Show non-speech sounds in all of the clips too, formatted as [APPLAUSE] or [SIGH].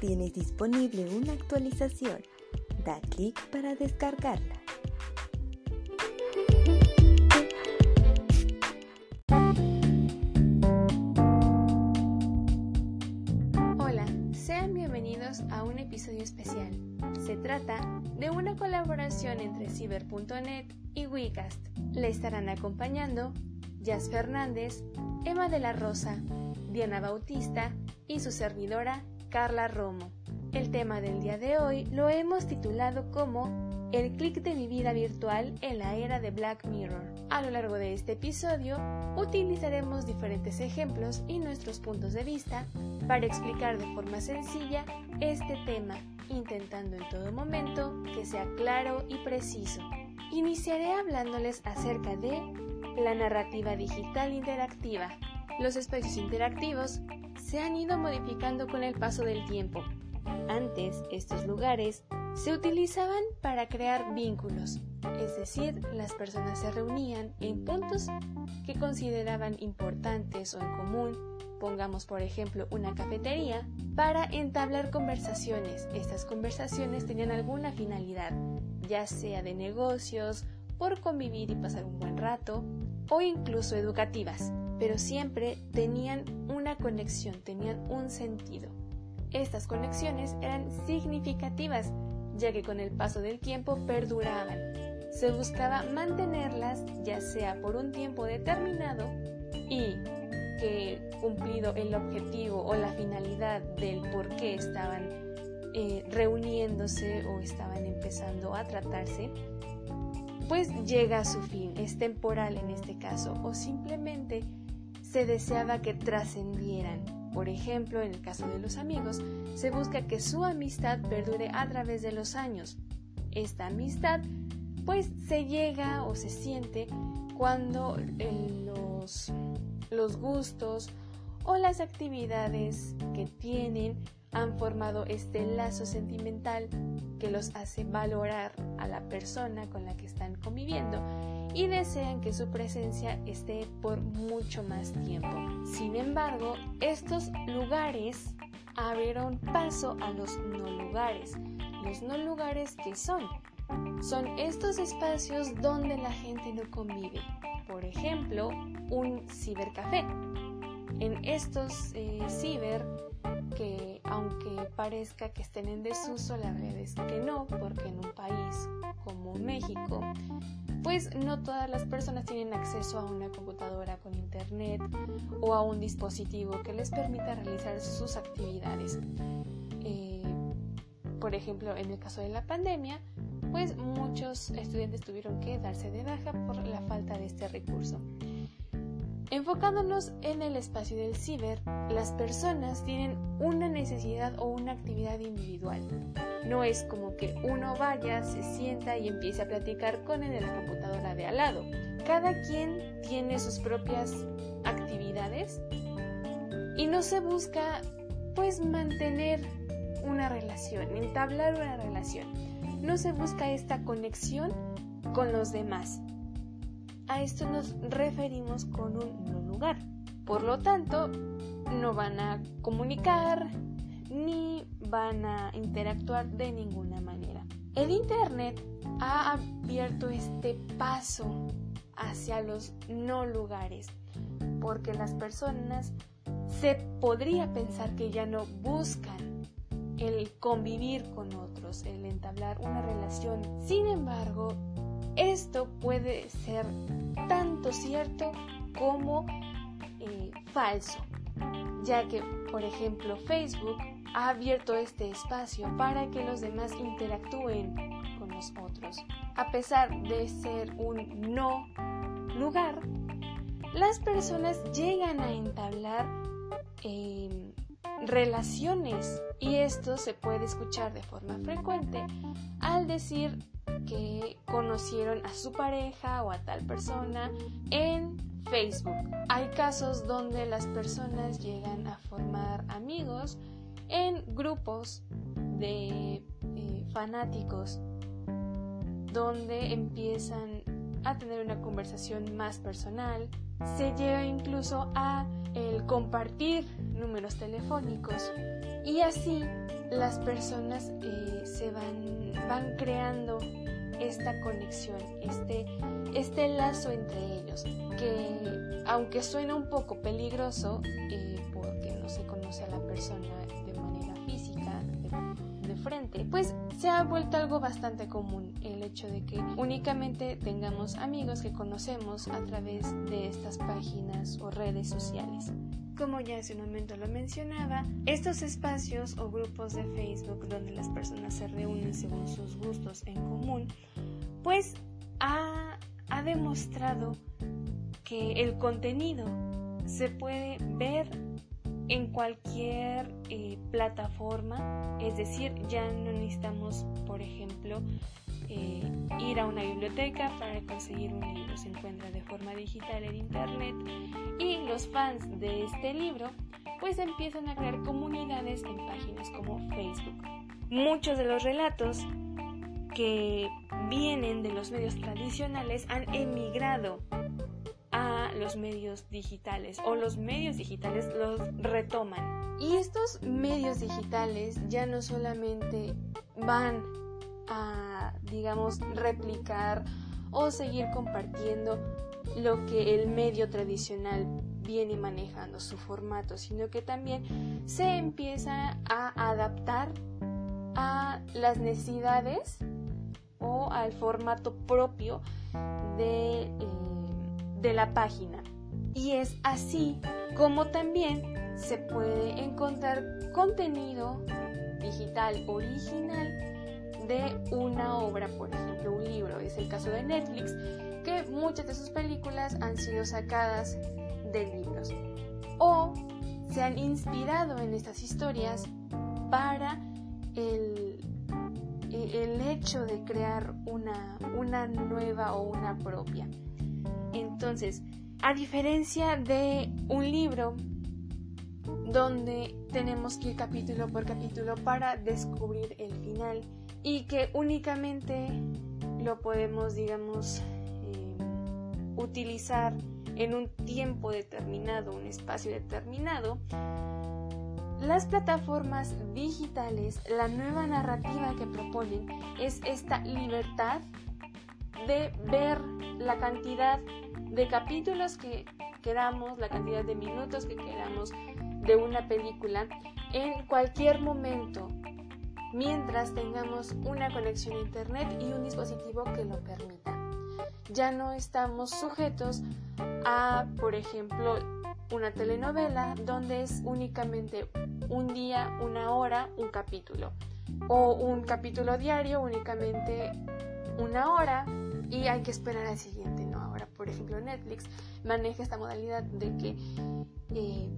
tienes disponible una actualización. Da clic para descargarla. Hola, sean bienvenidos a un episodio especial. Se trata de una colaboración entre Ciber.net y Wecast. Le estarán acompañando Jazz Fernández, Emma de la Rosa, Diana Bautista y su servidora Carla Romo. El tema del día de hoy lo hemos titulado como El clic de mi vida virtual en la era de Black Mirror. A lo largo de este episodio utilizaremos diferentes ejemplos y nuestros puntos de vista para explicar de forma sencilla este tema, intentando en todo momento que sea claro y preciso. Iniciaré hablándoles acerca de la narrativa digital interactiva. Los espacios interactivos se han ido modificando con el paso del tiempo. Antes, estos lugares se utilizaban para crear vínculos, es decir, las personas se reunían en puntos que consideraban importantes o en común, pongamos por ejemplo una cafetería, para entablar conversaciones. Estas conversaciones tenían alguna finalidad, ya sea de negocios, por convivir y pasar un buen rato, o incluso educativas pero siempre tenían una conexión, tenían un sentido. Estas conexiones eran significativas, ya que con el paso del tiempo perduraban. Se buscaba mantenerlas ya sea por un tiempo determinado y que cumplido el objetivo o la finalidad del por qué estaban eh, reuniéndose o estaban empezando a tratarse, pues llega a su fin, es temporal en este caso, o simplemente se deseaba que trascendieran. Por ejemplo, en el caso de los amigos, se busca que su amistad perdure a través de los años. Esta amistad pues se llega o se siente cuando eh, los, los gustos o las actividades que tienen han formado este lazo sentimental que los hace valorar a la persona con la que están conviviendo y desean que su presencia esté por mucho más tiempo. Sin embargo, estos lugares abrieron paso a los no lugares. Los no lugares que son son estos espacios donde la gente no convive. Por ejemplo, un cibercafé. En estos eh, ciber que aunque parezca que estén en desuso, la realidad es que no, porque en un país como México, pues no todas las personas tienen acceso a una computadora con internet o a un dispositivo que les permita realizar sus actividades. Eh, por ejemplo, en el caso de la pandemia, pues muchos estudiantes tuvieron que darse de baja por la falta de este recurso. Enfocándonos en el espacio del ciber, las personas tienen una necesidad o una actividad individual. No es como que uno vaya, se sienta y empiece a platicar con el de la computadora de al lado. Cada quien tiene sus propias actividades y no se busca pues mantener una relación, entablar una relación. No se busca esta conexión con los demás. A esto nos referimos con un no lugar. Por lo tanto, no van a comunicar ni van a interactuar de ninguna manera. El Internet ha abierto este paso hacia los no lugares, porque las personas se podría pensar que ya no buscan el convivir con otros, el entablar una relación. Sin embargo, esto puede ser tanto cierto como eh, falso, ya que, por ejemplo, Facebook ha abierto este espacio para que los demás interactúen con los otros. A pesar de ser un no lugar, las personas llegan a entablar em, relaciones y esto se puede escuchar de forma frecuente al decir que conocieron a su pareja o a tal persona en Facebook. Hay casos donde las personas llegan a formar amigos en grupos de eh, fanáticos donde empiezan a tener una conversación más personal. Se llega incluso a el compartir números telefónicos y así las personas eh, se van, van creando esta conexión, este, este lazo entre ellos, que aunque suena un poco peligroso, eh, porque no se conoce a la persona frente, pues se ha vuelto algo bastante común el hecho de que únicamente tengamos amigos que conocemos a través de estas páginas o redes sociales. Como ya hace un momento lo mencionaba, estos espacios o grupos de Facebook donde las personas se reúnen según sus gustos en común, pues ha, demostrado que el contenido se puede ver en cualquier eh, plataforma, es decir, ya no necesitamos, por ejemplo, eh, ir a una biblioteca para conseguir un libro. Se encuentra de forma digital en internet y los fans de este libro pues empiezan a crear comunidades en páginas como Facebook. Muchos de los relatos que vienen de los medios tradicionales han emigrado a los medios digitales o los medios digitales los retoman. Y estos medios digitales ya no solamente van a, digamos, replicar o seguir compartiendo lo que el medio tradicional viene manejando, su formato, sino que también se empieza a adaptar a las necesidades o al formato propio de, eh, de la página. Y es así como también se puede encontrar contenido digital original de una obra, por ejemplo, un libro. Es el caso de Netflix, que muchas de sus películas han sido sacadas de libros. O se han inspirado en estas historias para el, el hecho de crear una, una nueva o una propia. Entonces, a diferencia de un libro donde tenemos que ir capítulo por capítulo para descubrir el final y que únicamente lo podemos, digamos, eh, utilizar en un tiempo determinado, un espacio determinado, las plataformas digitales, la nueva narrativa que proponen es esta libertad de ver la cantidad de capítulos que queramos, la cantidad de minutos que queramos de una película en cualquier momento, mientras tengamos una conexión a Internet y un dispositivo que lo permita. Ya no estamos sujetos a, por ejemplo, una telenovela donde es únicamente un día, una hora, un capítulo. O un capítulo diario, únicamente una hora y hay que esperar al siguiente. No, ahora, por ejemplo, Netflix maneja esta modalidad de que eh,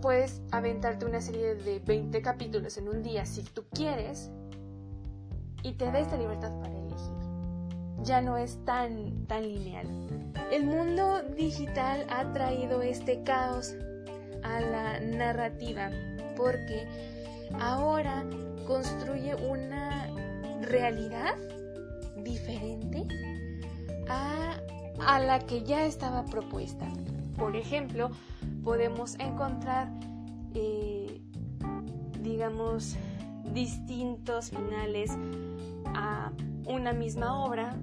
puedes aventarte una serie de 20 capítulos en un día si tú quieres y te da esta libertad para elegir. Ya no es tan, tan lineal. El mundo digital ha traído este caos a la narrativa porque ahora construye una realidad diferente a, a la que ya estaba propuesta. Por ejemplo, podemos encontrar, eh, digamos, distintos finales a una misma obra,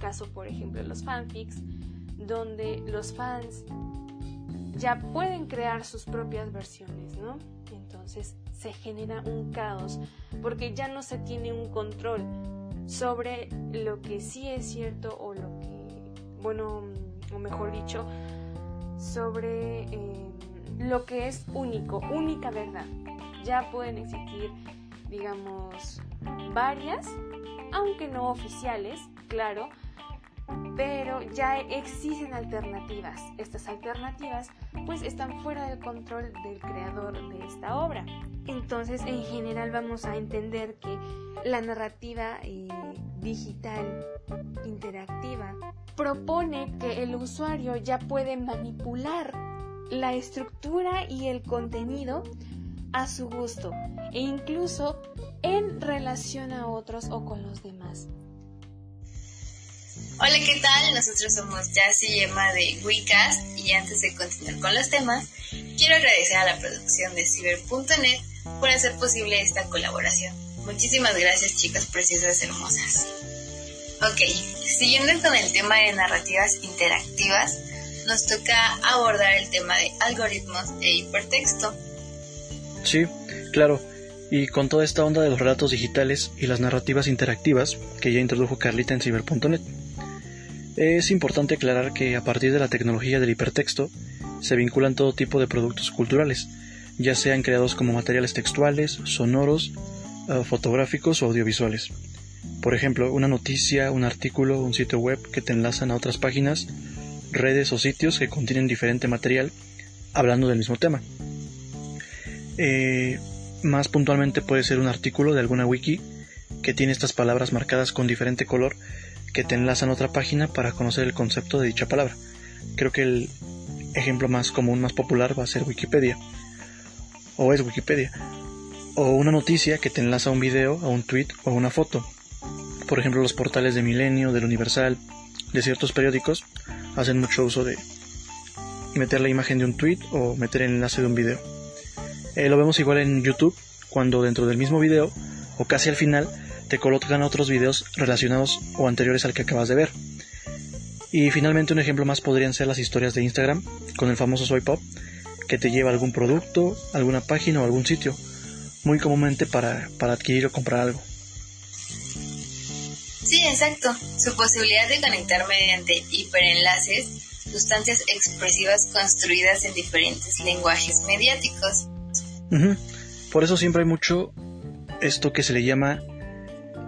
caso por ejemplo los fanfics, donde los fans ya pueden crear sus propias versiones, ¿no? Entonces se genera un caos porque ya no se tiene un control sobre lo que sí es cierto o lo que, bueno, o mejor dicho, sobre eh, lo que es único, única verdad. Ya pueden existir, digamos, varias, aunque no oficiales, claro, pero ya existen alternativas. Estas alternativas pues están fuera del control del creador de esta obra. Entonces, en general vamos a entender que la narrativa eh, digital interactiva propone que el usuario ya puede manipular la estructura y el contenido a su gusto e incluso en relación a otros o con los demás. Hola, ¿qué tal? Nosotros somos Jazzy y Emma de WeCast y antes de continuar con los temas, quiero agradecer a la producción de Ciber.net por hacer posible esta colaboración. Muchísimas gracias chicas preciosas hermosas. Ok, siguiendo con el tema de narrativas interactivas, nos toca abordar el tema de algoritmos e hipertexto. Sí, claro. Y con toda esta onda de los relatos digitales y las narrativas interactivas que ya introdujo Carlita en ciber.net. Es importante aclarar que a partir de la tecnología del hipertexto se vinculan todo tipo de productos culturales, ya sean creados como materiales textuales, sonoros, eh, fotográficos o audiovisuales. Por ejemplo, una noticia, un artículo, un sitio web que te enlazan a otras páginas, redes o sitios que contienen diferente material hablando del mismo tema. Eh, más puntualmente puede ser un artículo de alguna wiki que tiene estas palabras marcadas con diferente color que te enlazan a otra página para conocer el concepto de dicha palabra. Creo que el ejemplo más común, más popular va a ser Wikipedia. O es Wikipedia. O una noticia que te enlaza a un video, a un tweet o a una foto. Por ejemplo, los portales de Milenio, del Universal, de ciertos periódicos hacen mucho uso de meter la imagen de un tweet o meter el enlace de un video. Eh, lo vemos igual en YouTube, cuando dentro del mismo video, o casi al final, te colocan otros videos relacionados o anteriores al que acabas de ver. Y finalmente un ejemplo más podrían ser las historias de Instagram, con el famoso Soy Pop, que te lleva a algún producto, alguna página o algún sitio, muy comúnmente para, para adquirir o comprar algo. Sí, exacto. Su posibilidad de conectar mediante hiperenlaces, sustancias expresivas construidas en diferentes lenguajes mediáticos. Por eso siempre hay mucho esto que se le llama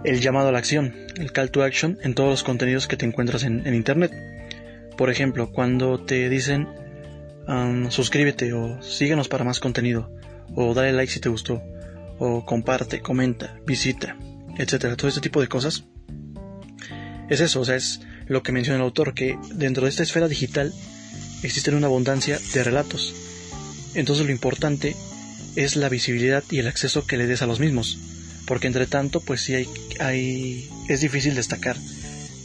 el llamado a la acción, el call to action en todos los contenidos que te encuentras en, Internet. Por ejemplo, cuando te dicen suscríbete o síguenos para más contenido, o dale like si te gustó, o comparte, comenta, visita, etcétera, todo este tipo de cosas. Es eso, o sea, es lo que menciona el autor, que dentro de esta esfera digital existen una abundancia de relatos. Entonces lo importante es la visibilidad y el acceso que le des a los mismos, porque entre tanto, pues sí hay, hay es difícil destacar.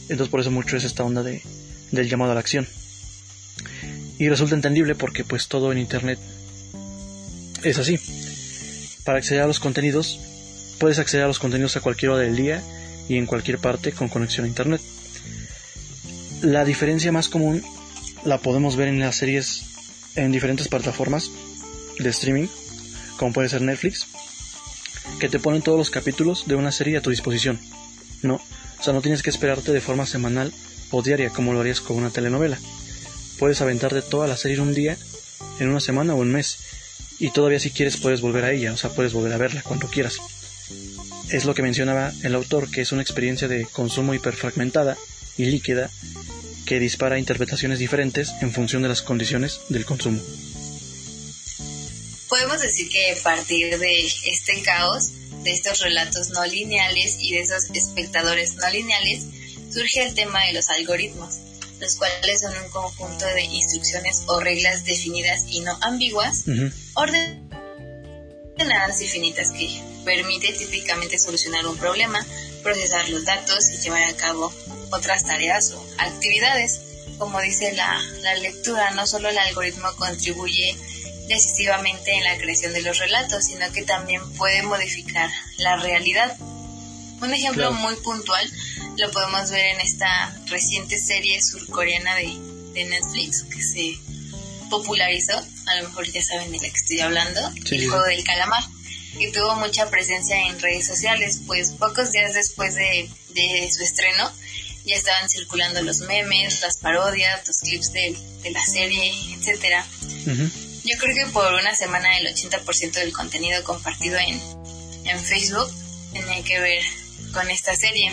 Entonces por eso mucho es esta onda de, del llamado a la acción. Y resulta entendible porque pues todo en internet es así. Para acceder a los contenidos, puedes acceder a los contenidos a cualquier hora del día y en cualquier parte con conexión a internet. La diferencia más común la podemos ver en las series en diferentes plataformas de streaming como puede ser Netflix, que te ponen todos los capítulos de una serie a tu disposición. No, o sea, no tienes que esperarte de forma semanal o diaria como lo harías con una telenovela. Puedes aventarte toda la serie en un día, en una semana o un mes, y todavía si quieres puedes volver a ella, o sea, puedes volver a verla cuando quieras. Es lo que mencionaba el autor, que es una experiencia de consumo hiperfragmentada y líquida que dispara interpretaciones diferentes en función de las condiciones del consumo decir que a partir de este caos, de estos relatos no lineales y de esos espectadores no lineales, surge el tema de los algoritmos, los cuales son un conjunto de instrucciones o reglas definidas y no ambiguas, ordenadas y finitas que permite típicamente solucionar un problema, procesar los datos y llevar a cabo otras tareas o actividades. Como dice la, la lectura, no solo el algoritmo contribuye decisivamente en la creación de los relatos, sino que también puede modificar la realidad. Un ejemplo muy puntual lo podemos ver en esta reciente serie surcoreana de, de Netflix que se popularizó, a lo mejor ya saben de la que estoy hablando, el juego del calamar, que tuvo mucha presencia en redes sociales, pues pocos días después de, de su estreno ya estaban circulando los memes, las parodias, los clips de, de la serie, etcétera. Yo creo que por una semana el 80% del contenido compartido en, en Facebook tiene que ver con esta serie.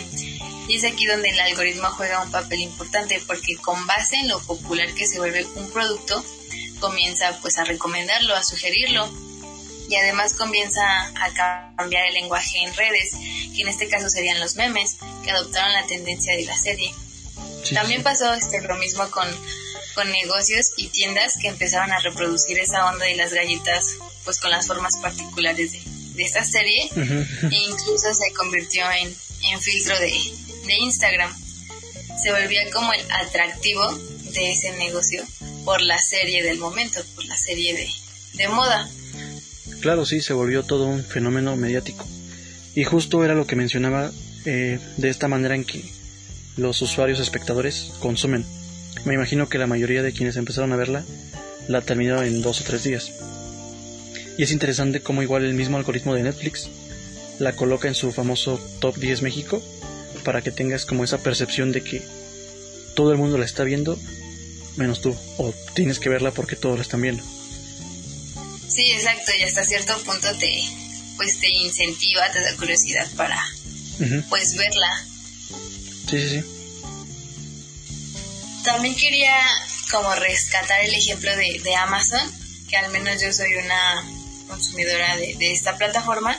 Y es aquí donde el algoritmo juega un papel importante porque con base en lo popular que se vuelve un producto, comienza pues a recomendarlo, a sugerirlo y además comienza a cambiar el lenguaje en redes, que en este caso serían los memes, que adoptaron la tendencia de la serie. También pasó este, lo mismo con con negocios y tiendas que empezaban a reproducir esa onda de las galletas pues con las formas particulares de, esta serie e incluso se convirtió en, en filtro de, de Instagram. Se volvía como el atractivo de ese negocio por la serie del momento, por la serie de, de moda. Claro, sí, se volvió todo un fenómeno mediático. Y justo era lo que mencionaba eh, de esta manera en que los usuarios espectadores consumen. Me imagino que la mayoría de quienes empezaron a verla la terminaron en dos o tres días. Y es interesante cómo igual el mismo algoritmo de Netflix la coloca en su famoso Top 10 México para que tengas como esa percepción de que todo el mundo la está viendo menos tú o tienes que verla porque todos la están viendo. Sí, exacto, y hasta cierto punto te pues te incentiva, te da curiosidad para pues verla. Sí, sí, sí. También quería como rescatar el ejemplo de, de Amazon, que al menos yo soy una consumidora de, de esta plataforma,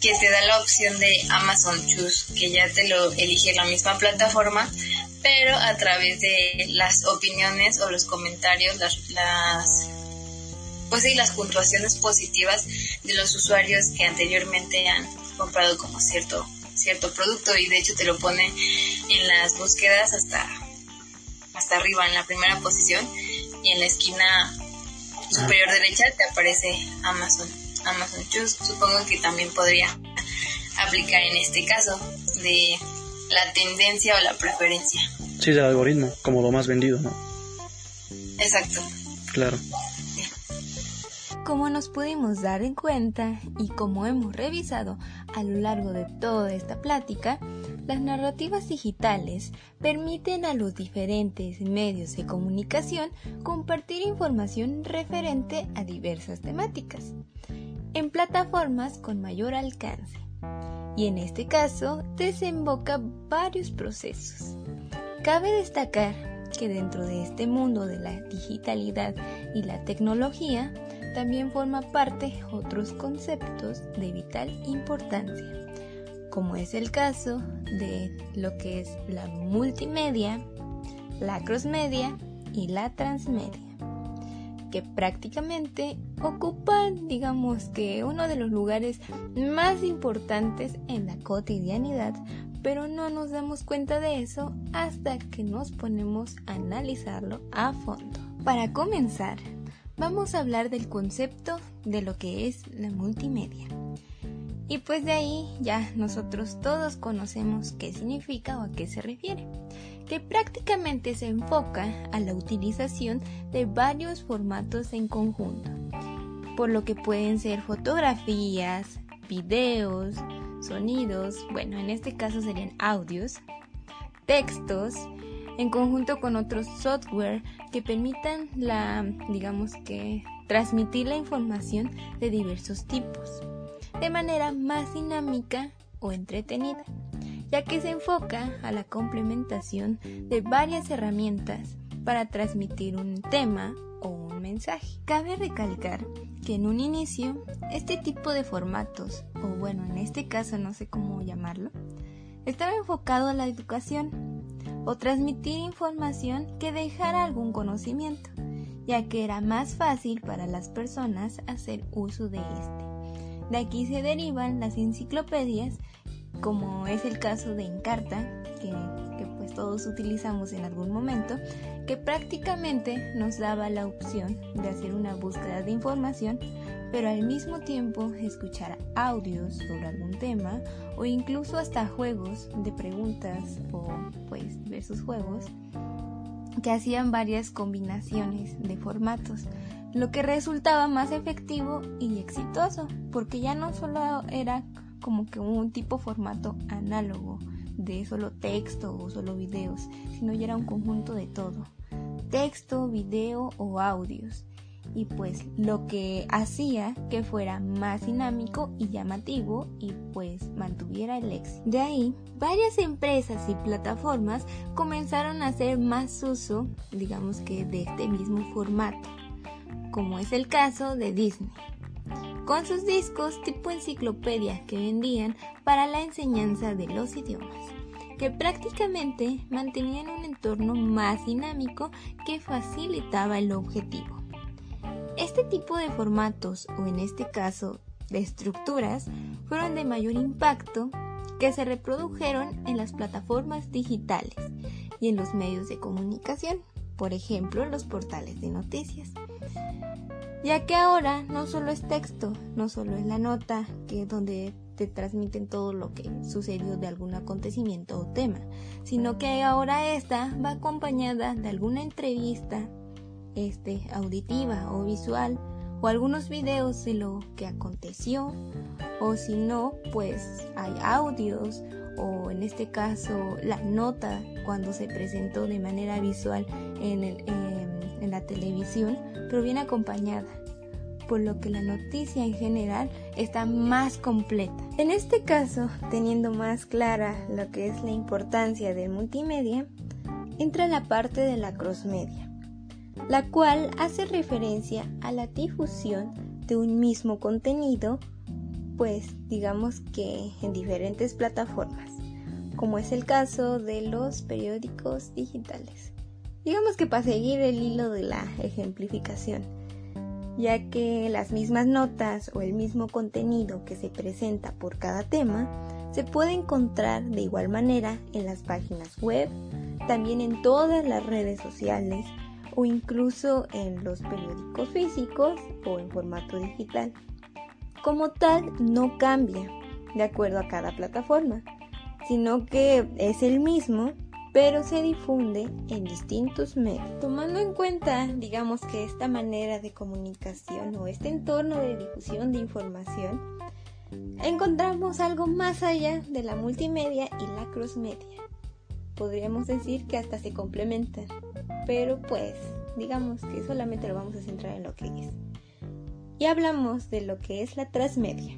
que te da la opción de Amazon Choose, que ya te lo elige la misma plataforma, pero a través de las opiniones o los comentarios, las, las pues sí, las puntuaciones positivas de los usuarios que anteriormente han comprado como cierto cierto producto y de hecho te lo pone en las búsquedas hasta hasta arriba en la primera posición y en la esquina superior derecha te aparece Amazon Amazon Choose supongo que también podría aplicar en este caso de la tendencia o la preferencia. Sí del algoritmo como lo más vendido no exacto. Claro como nos pudimos dar en cuenta y como hemos revisado a lo largo de toda esta plática, las narrativas digitales permiten a los diferentes medios de comunicación compartir información referente a diversas temáticas en plataformas con mayor alcance y en este caso desemboca varios procesos. Cabe destacar que dentro de este mundo de la digitalidad y la tecnología también forma parte otros conceptos de vital importancia, como es el caso de lo que es la multimedia, la crossmedia y la transmedia, que prácticamente ocupan, digamos que, uno de los lugares más importantes en la cotidianidad, pero no nos damos cuenta de eso hasta que nos ponemos a analizarlo a fondo. Para comenzar, vamos a hablar del concepto de lo que es la multimedia. Y pues de ahí ya nosotros todos conocemos qué significa o a qué se refiere, que prácticamente se enfoca a la utilización de varios formatos en conjunto, por lo que pueden ser fotografías, videos, sonidos, bueno, en este caso serían audios, textos, en conjunto con otros software que permitan la, digamos que, transmitir la información de diversos tipos, de manera más dinámica o entretenida, ya que se enfoca a la complementación de varias herramientas para transmitir un tema o un mensaje. Cabe recalcar que en un inicio este tipo de formatos, o bueno, en este caso no sé cómo llamarlo, estaba enfocado a la educación o transmitir información que dejara algún conocimiento, ya que era más fácil para las personas hacer uso de este. De aquí se derivan las enciclopedias, como es el caso de Encarta, que, que pues todos utilizamos en algún momento, que prácticamente nos daba la opción de hacer una búsqueda de información pero al mismo tiempo escuchar audios sobre algún tema o incluso hasta juegos de preguntas o pues diversos juegos que hacían varias combinaciones de formatos, lo que resultaba más efectivo y exitoso, porque ya no solo era como que un tipo formato análogo de solo texto o solo videos, sino ya era un conjunto de todo, texto, video o audios y pues lo que hacía que fuera más dinámico y llamativo y pues mantuviera el éxito. De ahí, varias empresas y plataformas comenzaron a hacer más uso, digamos que de este mismo formato, como es el caso de Disney, con sus discos tipo enciclopedia que vendían para la enseñanza de los idiomas que prácticamente mantenían un entorno más dinámico que facilitaba el objetivo. Este tipo de formatos, o en este caso de estructuras, fueron de mayor impacto que se reprodujeron en las plataformas digitales y en los medios de comunicación, por ejemplo, los portales de noticias. ya que ahora no solo es texto, no solo es la nota que donde te transmiten todo lo que sucedió de algún acontecimiento o tema, sino que ahora esta va acompañada de alguna entrevista este auditiva o visual o algunos videos de lo que aconteció o si no pues hay audios o en este caso la nota cuando se presentó de manera visual en, en la televisión pero viene acompañada por lo que la noticia en general está más completa. En este caso, teniendo más clara lo que es la importancia del multimedia, entra la parte de la crossmedia, la cual hace referencia a la difusión de un mismo contenido, pues digamos que en diferentes plataformas, como es el caso de los periódicos digitales. Digamos que para seguir el hilo de la ejemplificación, ya que las mismas notas o el mismo contenido que se presenta por cada tema se puede encontrar de igual manera en las páginas web, también en todas las redes sociales o incluso en los periódicos físicos o en formato digital. Como tal, no cambia de acuerdo a cada plataforma, sino que es el mismo pero se difunde en distintos medios. Tomando en cuenta, digamos que esta manera de comunicación o este entorno de difusión de información, encontramos algo más allá de la multimedia y la crossmedia. Podríamos decir que hasta se complementan, pero pues digamos que solamente lo vamos a centrar en lo que es. Y hablamos de lo que es la transmedia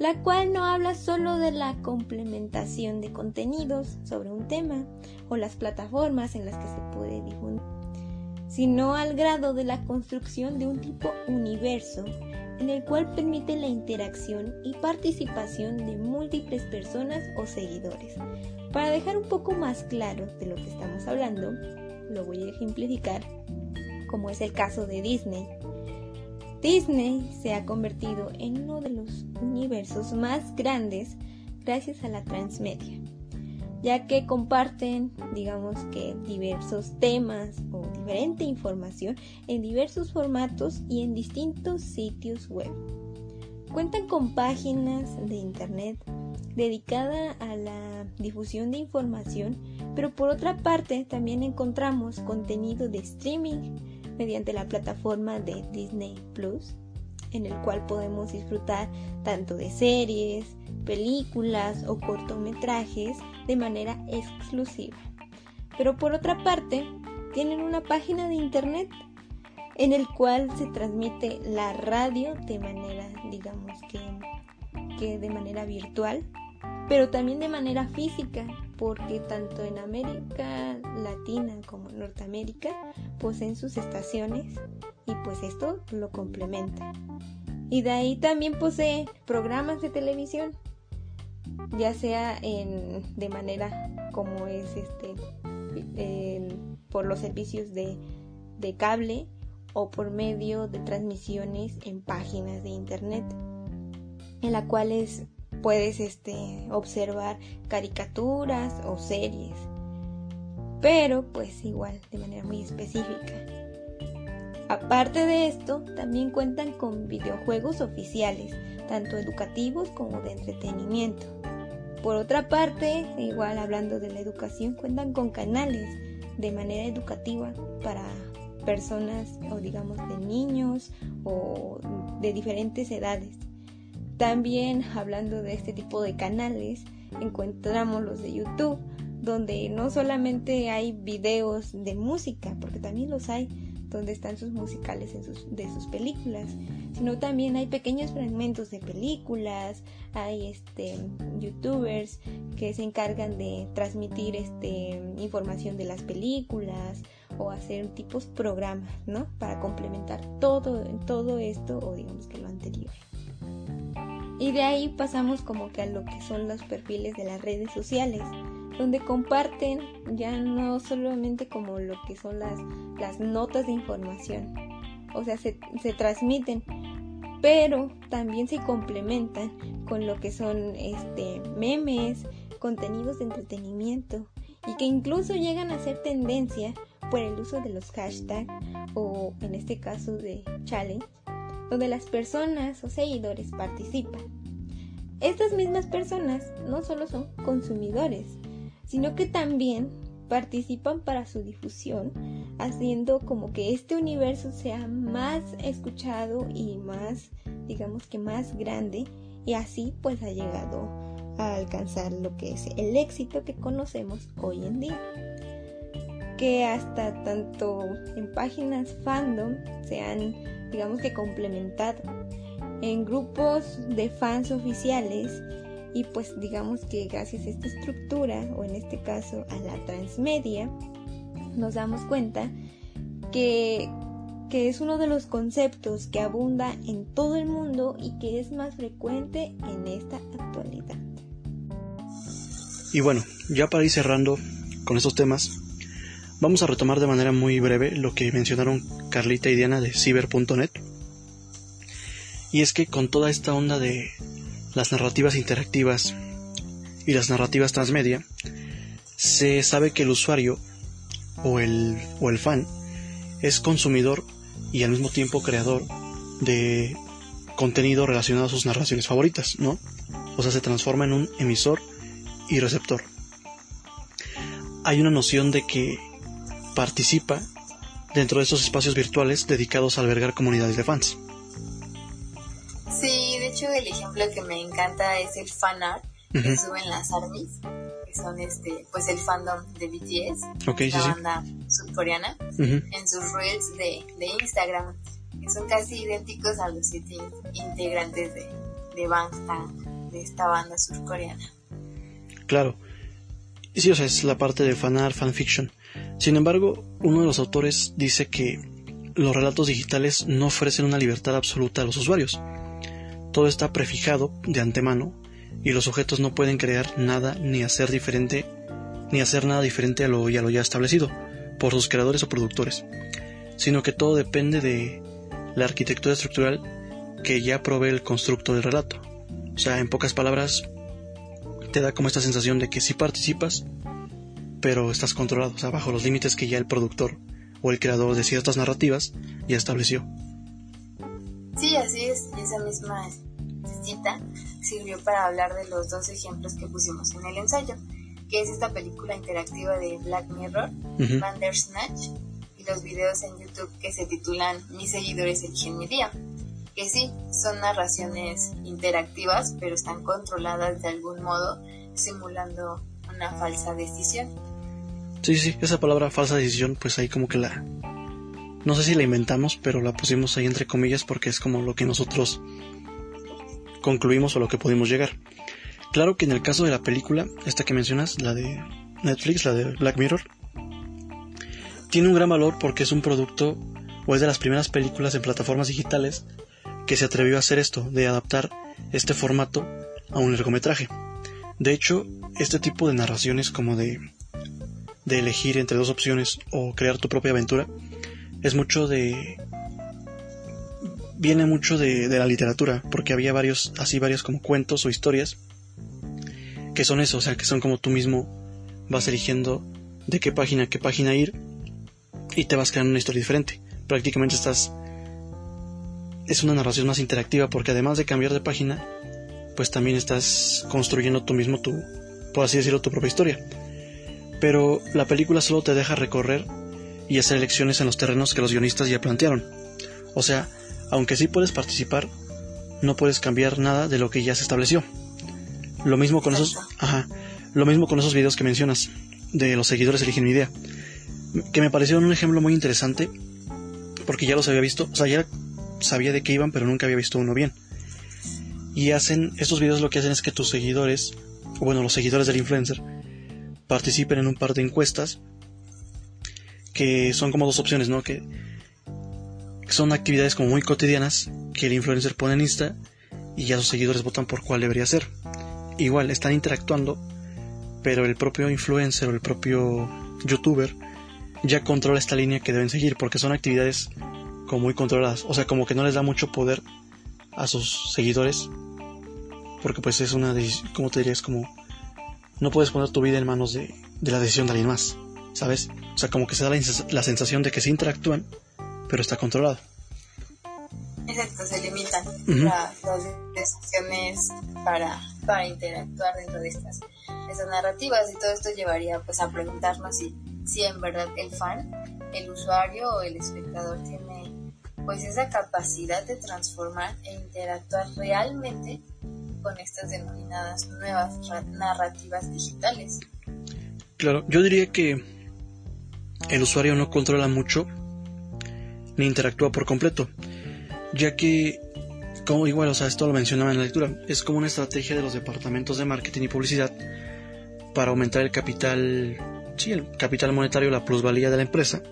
la cual no habla solo de la complementación de contenidos sobre un tema o las plataformas en las que se puede difundir, sino al grado de la construcción de un tipo universo en el cual permite la interacción y participación de múltiples personas o seguidores. Para dejar un poco más claro de lo que estamos hablando, lo voy a ejemplificar como es el caso de Disney, Disney se ha convertido en uno de los universos más grandes gracias a la transmedia, ya que comparten, digamos que, diversos temas o diferente información en diversos formatos y en distintos sitios web. Cuentan con páginas de internet dedicada a la difusión de información, pero por otra parte también encontramos contenido de streaming mediante la plataforma de Disney Plus, en el cual podemos disfrutar tanto de series, películas o cortometrajes de manera exclusiva. Pero por otra parte, tienen una página de internet en el cual se transmite la radio de manera, digamos que, que de manera virtual, pero también de manera física, porque tanto en América Latina como en Norteamérica poseen sus estaciones y pues esto lo complementa. Y de ahí también posee programas de televisión, ya sea en, de manera como es este por los servicios de, de cable o por medio de transmisiones en páginas de internet, en la cual es puedes este, observar caricaturas o series, pero pues igual de manera muy específica. Aparte de esto, también cuentan con videojuegos oficiales, tanto educativos como de entretenimiento. Por otra parte, igual hablando de la educación, cuentan con canales de manera educativa para personas o digamos de niños o de diferentes edades. También hablando de este tipo de canales, encontramos los de YouTube, donde no solamente hay videos de música, porque también los hay, donde están sus musicales de sus películas, sino también hay pequeños fragmentos de películas, hay este youtubers que se encargan de transmitir este información de las películas o hacer tipos programas, ¿no? Para complementar todo todo esto o digamos que lo anterior. Y de ahí pasamos como que a lo que son los perfiles de las redes sociales, donde comparten ya no solamente como lo que son las, notas de información, o sea, se, se transmiten, pero también se complementan con lo que son este memes, contenidos de entretenimiento y que incluso llegan a ser tendencia por el uso de los hashtags o en este caso de challenge, donde las personas o seguidores participan. Estas mismas personas no solo son consumidores, sino que también participan para su difusión, haciendo como que este universo sea más escuchado y más, digamos que más grande, y así pues ha llegado a alcanzar lo que es el éxito que conocemos hoy en día. Que hasta tanto en páginas fandom se han, digamos que complementado en grupos de fans oficiales y pues digamos que gracias a esta estructura o en este caso a la transmedia nos damos cuenta que, que es uno de los conceptos que abunda en todo el mundo y que es más frecuente en esta actualidad. Y bueno, ya para ir cerrando con estos temas, vamos a retomar de manera muy breve lo que mencionaron Carlita y Diana de ciber.net. Y es que con toda esta onda de las narrativas interactivas y las narrativas transmedia, se sabe que el usuario o el, o el fan es consumidor y al mismo tiempo creador de contenido relacionado a sus narraciones favoritas, ¿no? O sea, se transforma en un emisor y receptor. Hay una noción de que participa dentro de estos espacios virtuales dedicados a albergar comunidades de fans. Sí, de hecho el ejemplo que me encanta es el fan art que suben las armies, que son este, pues el fandom de BTS, la banda surcoreana, en sus reels de, Instagram, que son casi idénticos a los siete integrantes de, de Bangtan, de esta banda surcoreana. Claro. Sí, o sea, es la parte de fan fanfiction. Sin embargo, uno de los autores dice que los relatos digitales no ofrecen una libertad absoluta a los usuarios todo está prefijado de antemano y los sujetos no pueden crear nada ni hacer diferente ni hacer nada diferente a lo, a lo ya establecido por sus creadores o productores, sino que todo depende de la arquitectura estructural que ya provee el constructo del relato. O sea, en pocas palabras, te da como esta sensación de que sí participas, pero estás controlado, o sea, bajo los límites que ya el productor o el creador de ciertas narrativas ya estableció. Sí, así es, esa misma cita sirvió para hablar de los dos ejemplos que pusimos en el ensayo, que es esta película interactiva de Black Mirror, Bandersnatch, y los videos en YouTube que se titulan Mis seguidores eligen mi día, que sí, son narraciones interactivas, pero están controladas de algún modo, simulando una falsa decisión. Sí, sí, esa palabra falsa decisión, pues ahí como que la, no sé si la inventamos, pero la pusimos ahí entre comillas porque es como lo que nosotros concluimos o lo que pudimos llegar. Claro que en el caso de la película, esta que mencionas, la de Netflix, la de Black Mirror, tiene un gran valor porque es un producto o es de las primeras películas en plataformas digitales que se atrevió a hacer esto, de adaptar este formato a un largometraje. De hecho, este tipo de narraciones como de, de elegir entre dos opciones o crear tu propia aventura, es mucho de viene mucho de, la literatura porque había varios así varios como cuentos o historias que son eso o sea que son como tú mismo vas eligiendo de qué página a qué página ir y te vas creando una historia diferente prácticamente estás es una narración más interactiva porque además de cambiar de página pues también estás construyendo tú mismo tu por así decirlo tu propia historia pero la película solo te deja recorrer y hacer elecciones en los terrenos que los guionistas ya plantearon. O sea, aunque sí puedes participar, no puedes cambiar nada de lo que ya se estableció. Lo mismo con esos, ajá, lo mismo con esos videos que mencionas de los seguidores eligen mi idea, que me parecieron un ejemplo muy interesante porque ya los había visto, o sea, ya sabía de qué iban, pero nunca había visto uno bien. Y hacen estos videos lo que hacen es que tus seguidores, o bueno, los seguidores del influencer participen en un par de encuestas que son como dos opciones, ¿no? Que son actividades como muy cotidianas que el influencer pone en Insta y ya sus seguidores votan por cuál debería ser. Igual, están interactuando, pero el propio influencer o el propio youtuber ya controla esta línea que deben seguir porque son actividades como muy controladas, o sea, como que no les da mucho poder a sus seguidores porque pues es una decisión, como te diría, es como no puedes poner tu vida en manos de, de la decisión de alguien más. ¿sabes? O sea, como que se da la, sensación de que se interactúan, pero está controlado. Exacto, se limitan las, decisiones para, para interactuar dentro de estas, estas narrativas y todo esto llevaría pues a preguntarnos si, si en verdad el fan, el usuario o el espectador tiene pues esa capacidad de transformar e interactuar realmente con estas denominadas nuevas narrativas digitales. Claro, yo diría que el usuario no controla mucho ni interactúa por completo, ya que, como igual, o sea, esto lo mencionaba en la lectura, es como una estrategia de los departamentos de marketing y publicidad para aumentar el capital, sí, el capital monetario, la plusvalía de la empresa,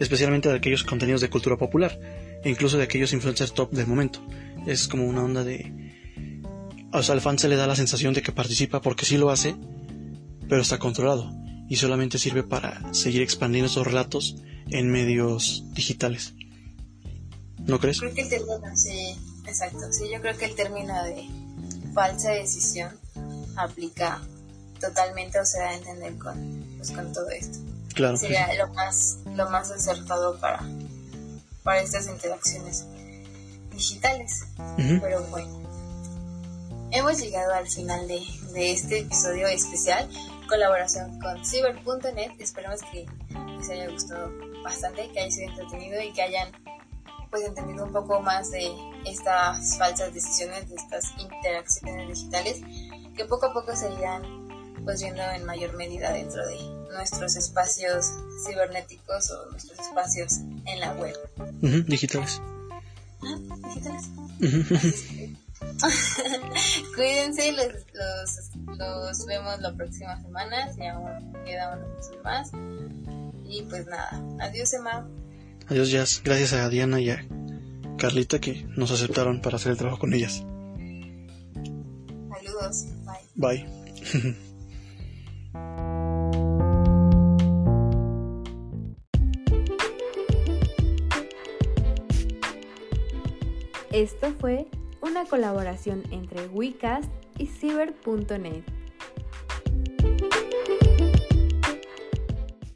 especialmente de aquellos contenidos de cultura popular, e incluso de aquellos influencers top del momento. Es como una onda de... O sea, al fan se le da la sensación de que participa porque sí lo hace, pero está controlado y solamente sirve para seguir expandiendo esos relatos en medios digitales. ¿No crees? Creo que el término, sí, exacto. Sí, yo creo que el término de falsa decisión aplica totalmente o se da a entender con, pues, con todo esto. Claro. Sería lo más, lo más acertado para, para estas interacciones digitales. Pero bueno, hemos llegado al final de, de este episodio especial colaboración con Ciber.net. Esperemos que les haya gustado bastante, que haya sido entretenido y que hayan pues entendido un poco más de estas falsas decisiones, de estas interacciones digitales, que poco a poco se irán pues viendo en mayor medida dentro de nuestros espacios cibernéticos o nuestros espacios en la web. digitales. digitales. [LAUGHS] Cuídense, los, los, vemos la próxima semana, si aún queda un más. Y pues nada, adiós Emma. Adiós Jazz, gracias a Diana y a Carlita que nos aceptaron para hacer el trabajo con ellas. Saludos, bye. Bye. [LAUGHS] Esto fue una colaboración entre Wecast y Ciber.net.